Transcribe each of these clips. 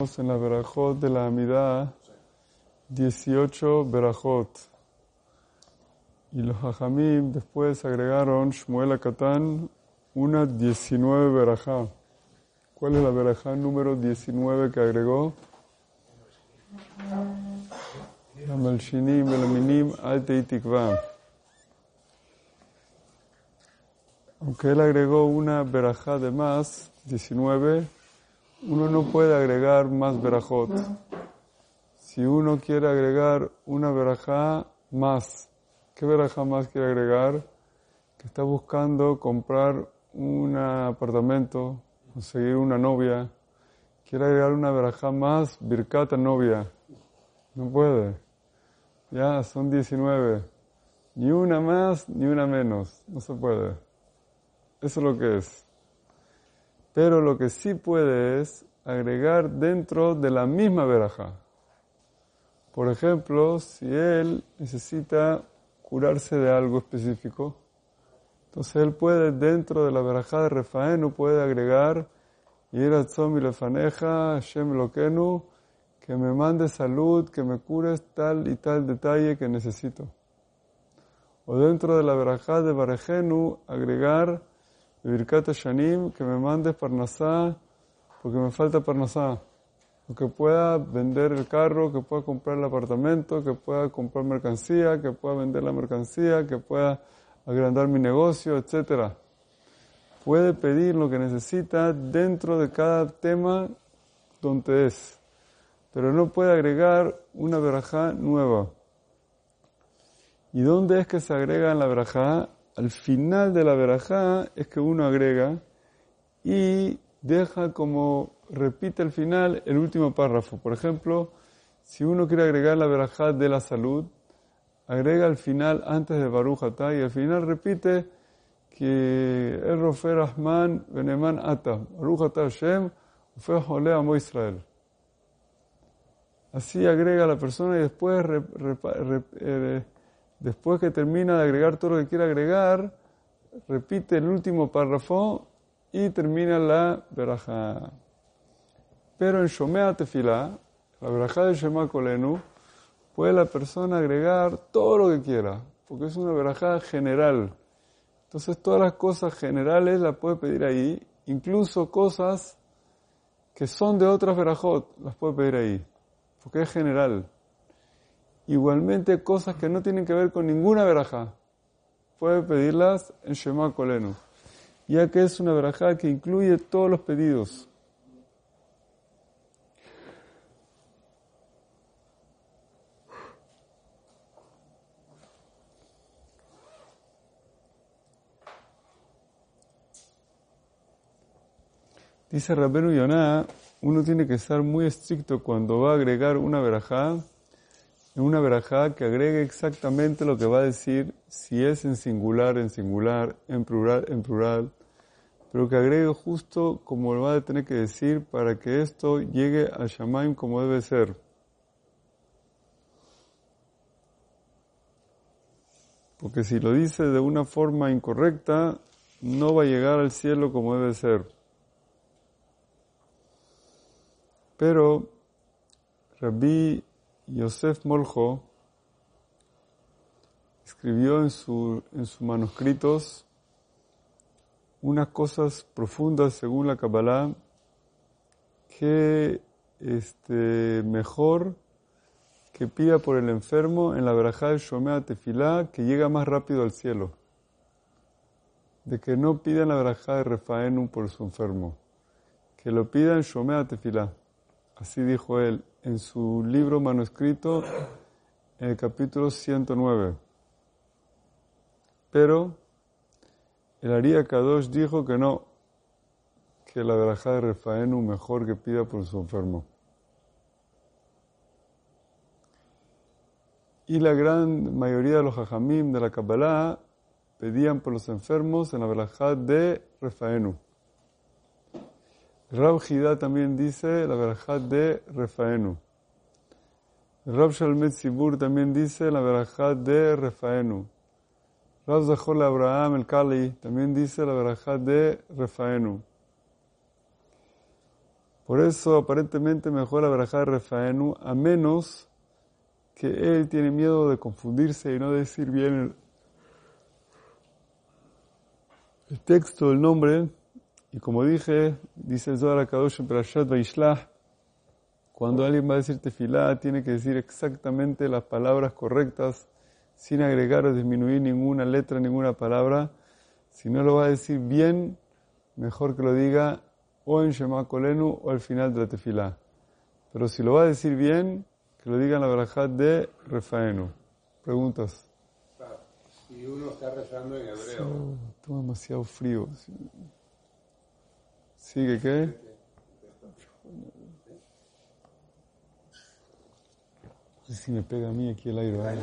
en la Berajot de la Amidad 18 Berajot. Y los Hajamim después agregaron Shmuel Akatán una 19 Berajá. ¿Cuál es la Berajá número 19 que agregó? La Malshinim, Belaminim, Alte Tikva. Aunque él agregó una Berajá de más, 19, uno no puede agregar más verajot. Si uno quiere agregar una verajá más, ¿qué verajá más quiere agregar? Que está buscando comprar un apartamento, conseguir una novia, quiere agregar una verajá más, birkata novia. No puede. Ya, son 19. Ni una más, ni una menos. No se puede. Eso es lo que es. Pero lo que sí puede es agregar dentro de la misma veraja. Por ejemplo, si él necesita curarse de algo específico, entonces él puede dentro de la verajá de Refaenu puede agregar Yiratzom y Lefaneja, Hashem Lokenu, que me mande salud, que me cures tal y tal detalle que necesito. O dentro de la verajá de Barejenu agregar Birkat Shanim, que me mandes Parnasá, porque me falta Parnasá. Que pueda vender el carro, que pueda comprar el apartamento, que pueda comprar mercancía, que pueda vender la mercancía, que pueda agrandar mi negocio, etc. Puede pedir lo que necesita dentro de cada tema donde es, pero no puede agregar una verajá nueva. ¿Y dónde es que se agrega en la verajá? Al final de la verajá es que uno agrega y deja como repite al final el último párrafo. Por ejemplo, si uno quiere agregar la verajá de la salud, agrega al final antes de Baruch y al final repite que el Rofer Ahman Beneman Ata, Baruch Hashem, fue Jole Amo Israel. Así agrega la persona y después eh, Después que termina de agregar todo lo que quiere agregar, repite el último párrafo y termina la verajá. Pero en Shomea Tefilá, la verajá de Shema Kolenu, puede la persona agregar todo lo que quiera, porque es una verajá general. Entonces todas las cosas generales las puede pedir ahí, incluso cosas que son de otras verajot, las puede pedir ahí, porque es general. Igualmente cosas que no tienen que ver con ninguna verajá. Puede pedirlas en Shema Kolenu, ya que es una verajá que incluye todos los pedidos. Dice Rabenu Yonah, uno tiene que estar muy estricto cuando va a agregar una verajá una verajá que agregue exactamente lo que va a decir, si es en singular, en singular, en plural, en plural, pero que agregue justo como lo va a tener que decir para que esto llegue a Shamaim como debe ser. Porque si lo dice de una forma incorrecta, no va a llegar al cielo como debe ser. Pero Rabbi Yosef Moljo escribió en, su, en sus manuscritos unas cosas profundas según la Kabbalah que este, mejor que pida por el enfermo en la verajá de Shomea Tefilá que llega más rápido al cielo. De que no pida en la verajá de Refaenu por su enfermo, que lo pida en Shomea Tefilá. Así dijo él en su libro manuscrito en el capítulo 109. Pero el Aria Kadosh dijo que no, que la verajá de Refaenu mejor que pida por su enfermo. Y la gran mayoría de los hajamim de la Kabbalah pedían por los enfermos en la verajá de Refaenu. Rab Hida también dice la verajá de Refaenu. Rab Shalmet Sibur también dice la verajá de Refaenu. Rab Zahol Abraham el Kali también dice la verajá de Refaenu. Por eso aparentemente mejor la verajá de Refaenu, a menos que él tiene miedo de confundirse y no decir bien el, el texto, el nombre, y como dije, dice el Zohar Akadosh en Parashat Vaishlah, cuando alguien va a decir tefilá, tiene que decir exactamente las palabras correctas, sin agregar o disminuir ninguna letra, ninguna palabra. Si no lo va a decir bien, mejor que lo diga o en Shema Kolenu o al final de la tefilá. Pero si lo va a decir bien, que lo diga en la barajat de Refaenu. Preguntas. Si uno está rezando en hebreo. Está demasiado frío. ¿Sigue qué? No sé si me pega a mí aquí el aire. ¿vale?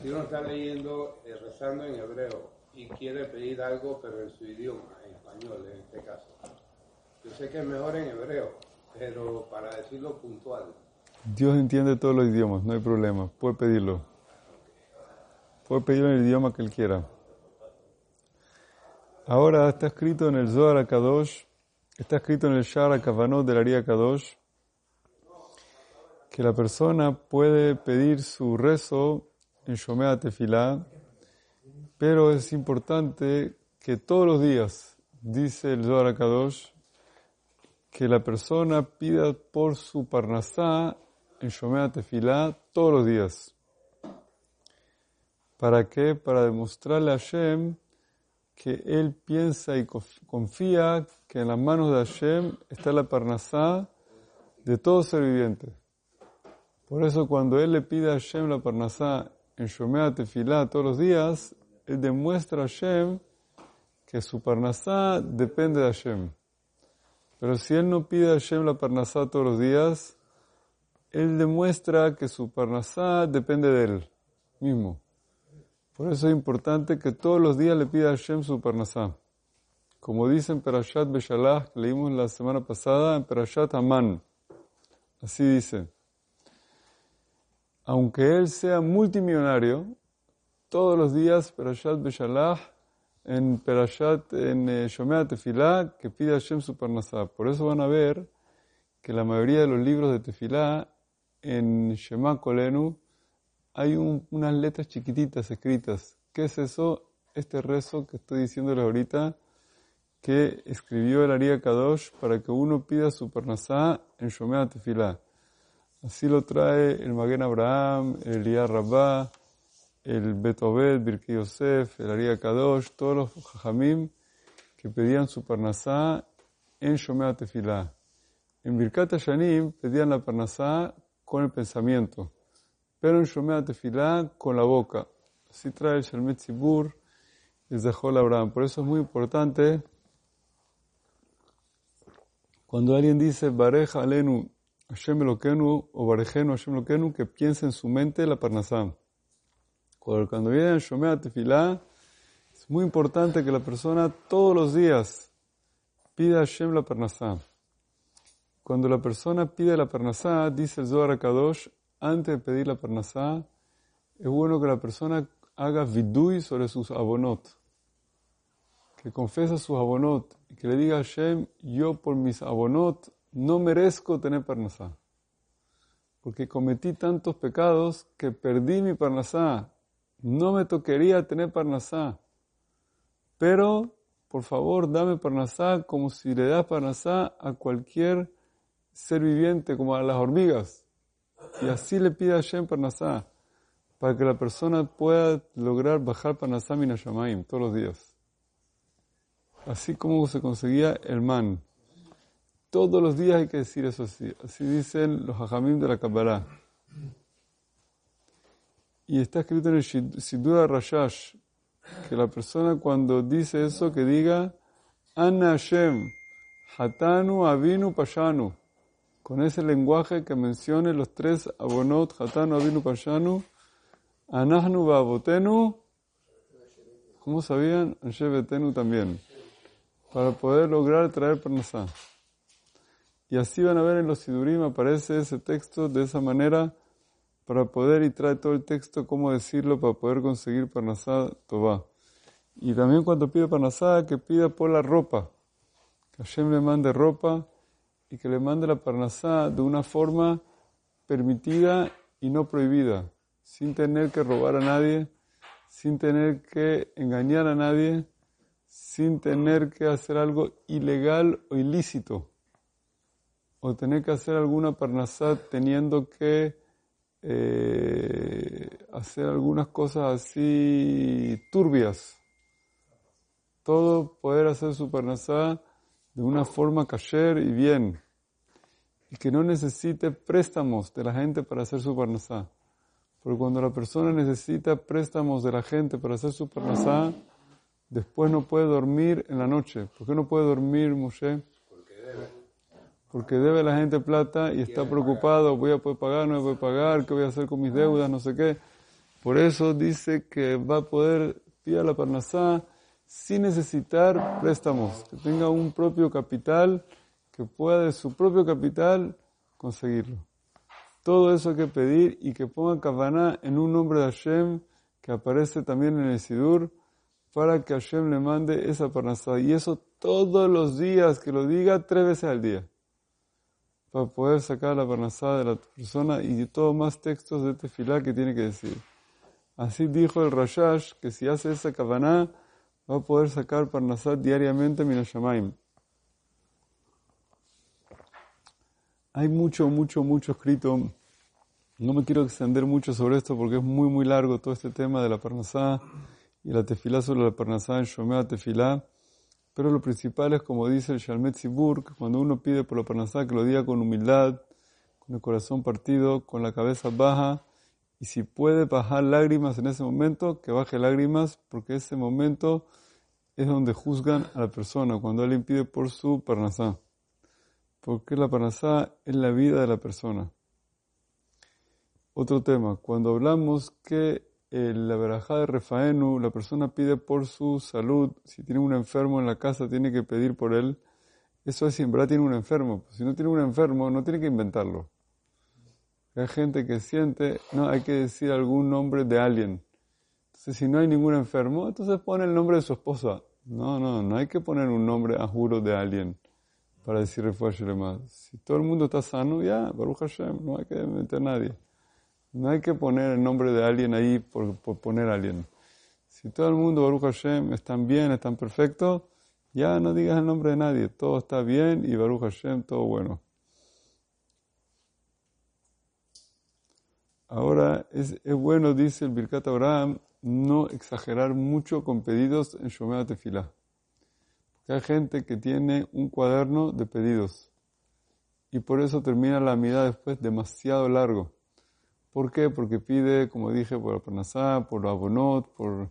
Si uno está leyendo, eh, rezando en hebreo y quiere pedir algo, pero en su idioma, en español en este caso. Yo sé que es mejor en hebreo, pero para decirlo puntual. Dios entiende todos los idiomas, no hay problema. Puede pedirlo. Puede pedirlo en el idioma que él quiera. Ahora está escrito en el Zohar Kadosh, está escrito en el Shara Kavanot del Aria Kadosh, que la persona puede pedir su rezo en Shomea Tefilá, pero es importante que todos los días, dice el Zohar Kadosh, que la persona pida por su parnasá en Shomea Tefilá todos los días. ¿Para qué? Para demostrarle a Hashem que él piensa y confía que en las manos de Hashem está la parnasá de todo ser viviente. Por eso cuando él le pide a Hashem la parnasá en Shomea Tefilá todos los días, él demuestra a Hashem que su parnasá depende de Hashem. Pero si él no pide a Hashem la parnasá todos los días, él demuestra que su parnasá depende de él mismo. Por eso es importante que todos los días le pida a Hashem su parnasá. Como dice en Perashat Beshalach, que leímos la semana pasada, en Perashat Aman. Así dice. Aunque él sea multimillonario, todos los días Perashat Beshalach, en Perashat, en eh, Shomea Tefilá, que pide a Hashem su parnasá. Por eso van a ver que la mayoría de los libros de Tefilá, en Shema Kolenu, hay unas letras chiquititas escritas. ¿Qué es eso? Este rezo que estoy diciéndole ahorita, que escribió el Aria Kadosh para que uno pida su parnasá en Shomea Tefilá. Así lo trae el Maguen Abraham, el Elías Rabbah, el Betobed, Birki Yosef, el Aria Kadosh, todos los Jajamim que pedían su parnasá en Shomea Tefilá. En Birkat Hashanim pedían la parnasá con el pensamiento, pero en Shomea Tefilá con la boca. Así trae el Shalmet Zibur el Zahol Abraham. Por eso es muy importante cuando alguien dice Bareja Alenu Hashem Elokenu o Barejenu Hashem Elokenu que piense en su mente la parnasá. Cuando viene el Shomea Tefilá, es muy importante que la persona todos los días pida a Hashem la parnasá. Cuando la persona pide la parnasá, dice el Zohar Kadosh, antes de pedir la parnasá, es bueno que la persona haga vidui sobre sus abonot. Que confesa sus abonot y que le diga a Hashem, yo por mis abonot no merezco tener parnasá. Porque cometí tantos pecados que perdí mi parnasá. No me tocaría tener parnasá. Pero, por favor, dame parnasá como si le das parnasá a cualquier ser viviente, como a las hormigas. Y así le pide a Hashem parnasá, para que la persona pueda lograr bajar parnasá minashamayim todos los días. Así como se conseguía el man. Todos los días hay que decir eso así. Así dicen los hajamim de la Kabbalah. Y está escrito en el Sidura Rashash que la persona cuando dice eso que diga Anna Hashem, Hatanu Avinu Pashanu. Con ese lenguaje que mencione los tres abonot, Hatanu Avinu Pashanu, Anahnu Babotenu, ¿cómo sabían? Anshevetenu también. Para poder lograr traer Parnasá. Y así van a ver en los Sidurim, aparece ese texto de esa manera para poder y trae todo el texto, cómo decirlo, para poder conseguir Parnasá Tobá. Y también cuando pide Parnasá, que pida por la ropa. que Hashem le mande ropa y que le mande la parnasá de una forma permitida y no prohibida, sin tener que robar a nadie, sin tener que engañar a nadie, sin tener que hacer algo ilegal o ilícito, o tener que hacer alguna parnasá teniendo que eh, hacer algunas cosas así turbias. Todo poder hacer su parnasá de una forma kasher y bien, y que no necesite préstamos de la gente para hacer su parnasá. Porque cuando la persona necesita préstamos de la gente para hacer su parnasá, después no puede dormir en la noche. ¿Por qué no puede dormir, Moshe? Porque debe. Porque debe la gente plata y está preocupado, voy a poder pagar, no voy a poder pagar, qué voy a hacer con mis deudas, no sé qué. Por eso dice que va a poder pillar la parnasá sin necesitar préstamos, que tenga un propio capital, que pueda de su propio capital conseguirlo. Todo eso hay que pedir y que ponga Kavaná en un nombre de Hashem que aparece también en el Sidur para que Hashem le mande esa parnasá. Y eso todos los días, que lo diga tres veces al día, para poder sacar la parnasá de la persona y todos más textos de tefilá que tiene que decir. Así dijo el Rashash que si hace esa Kavaná, va a poder sacar Parnasat diariamente Minashamaim. Hay mucho, mucho, mucho escrito. No me quiero extender mucho sobre esto porque es muy, muy largo todo este tema de la Parnasá y la tefilá sobre la Parnasá en Shomea Tefilá. Pero lo principal es, como dice el Shalmet Zibur, que cuando uno pide por la Parnasá, que lo diga con humildad, con el corazón partido, con la cabeza baja, y si puede bajar lágrimas en ese momento, que baje lágrimas, porque ese momento es donde juzgan a la persona, cuando alguien pide por su parnasá. Porque la parnasá es la vida de la persona. Otro tema, cuando hablamos que la verajá de Refaenu, la persona pide por su salud, si tiene un enfermo en la casa, tiene que pedir por él. Eso es si en verdad tiene un enfermo. Si no tiene un enfermo, no tiene que inventarlo. Hay gente que siente, no, hay que decir algún nombre de alguien. Entonces, si no hay ningún enfermo, entonces pone el nombre de su esposa. No, no, no hay que poner un nombre a juro de alguien para decir refuerzo más. Si todo el mundo está sano, ya, Baruch Hashem, no hay que meter a nadie. No hay que poner el nombre de alguien ahí por, por poner a alguien. Si todo el mundo, Baruch Hashem, están bien, están perfectos, ya no digas el nombre de nadie. Todo está bien y Baruch Hashem, todo bueno. Ahora, es, es bueno, dice el Birkat Abraham, no exagerar mucho con pedidos en Shomea Tefilá. Porque hay gente que tiene un cuaderno de pedidos y por eso termina la mirada después demasiado largo. ¿Por qué? Porque pide, como dije, por la Parnasá, por la Abonot, por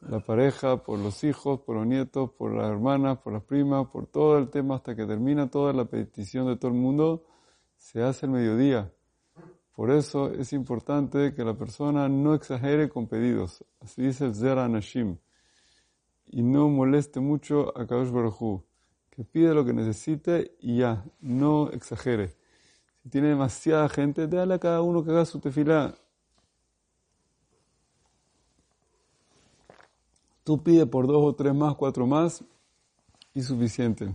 la pareja, por los hijos, por los nietos, por las hermanas, por las primas, por todo el tema hasta que termina toda la petición de todo el mundo, se hace el mediodía. Por eso es importante que la persona no exagere con pedidos. Así dice el Zera Nashim. Y no moleste mucho a Kadosh Baruj Que pide lo que necesite y ya, no exagere. Si tiene demasiada gente, déjale a cada uno que haga su tefilá. Tú pide por dos o tres más, cuatro más y suficiente.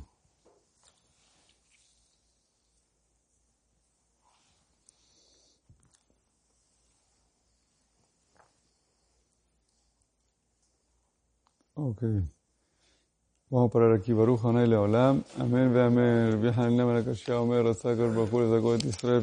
אוקיי. וואו פררקי ברוך עונה לעולם, אמן ואמן. רבי חנניה מלך אומר, רצה הקדוש ברוך הוא לזכות את ישראל.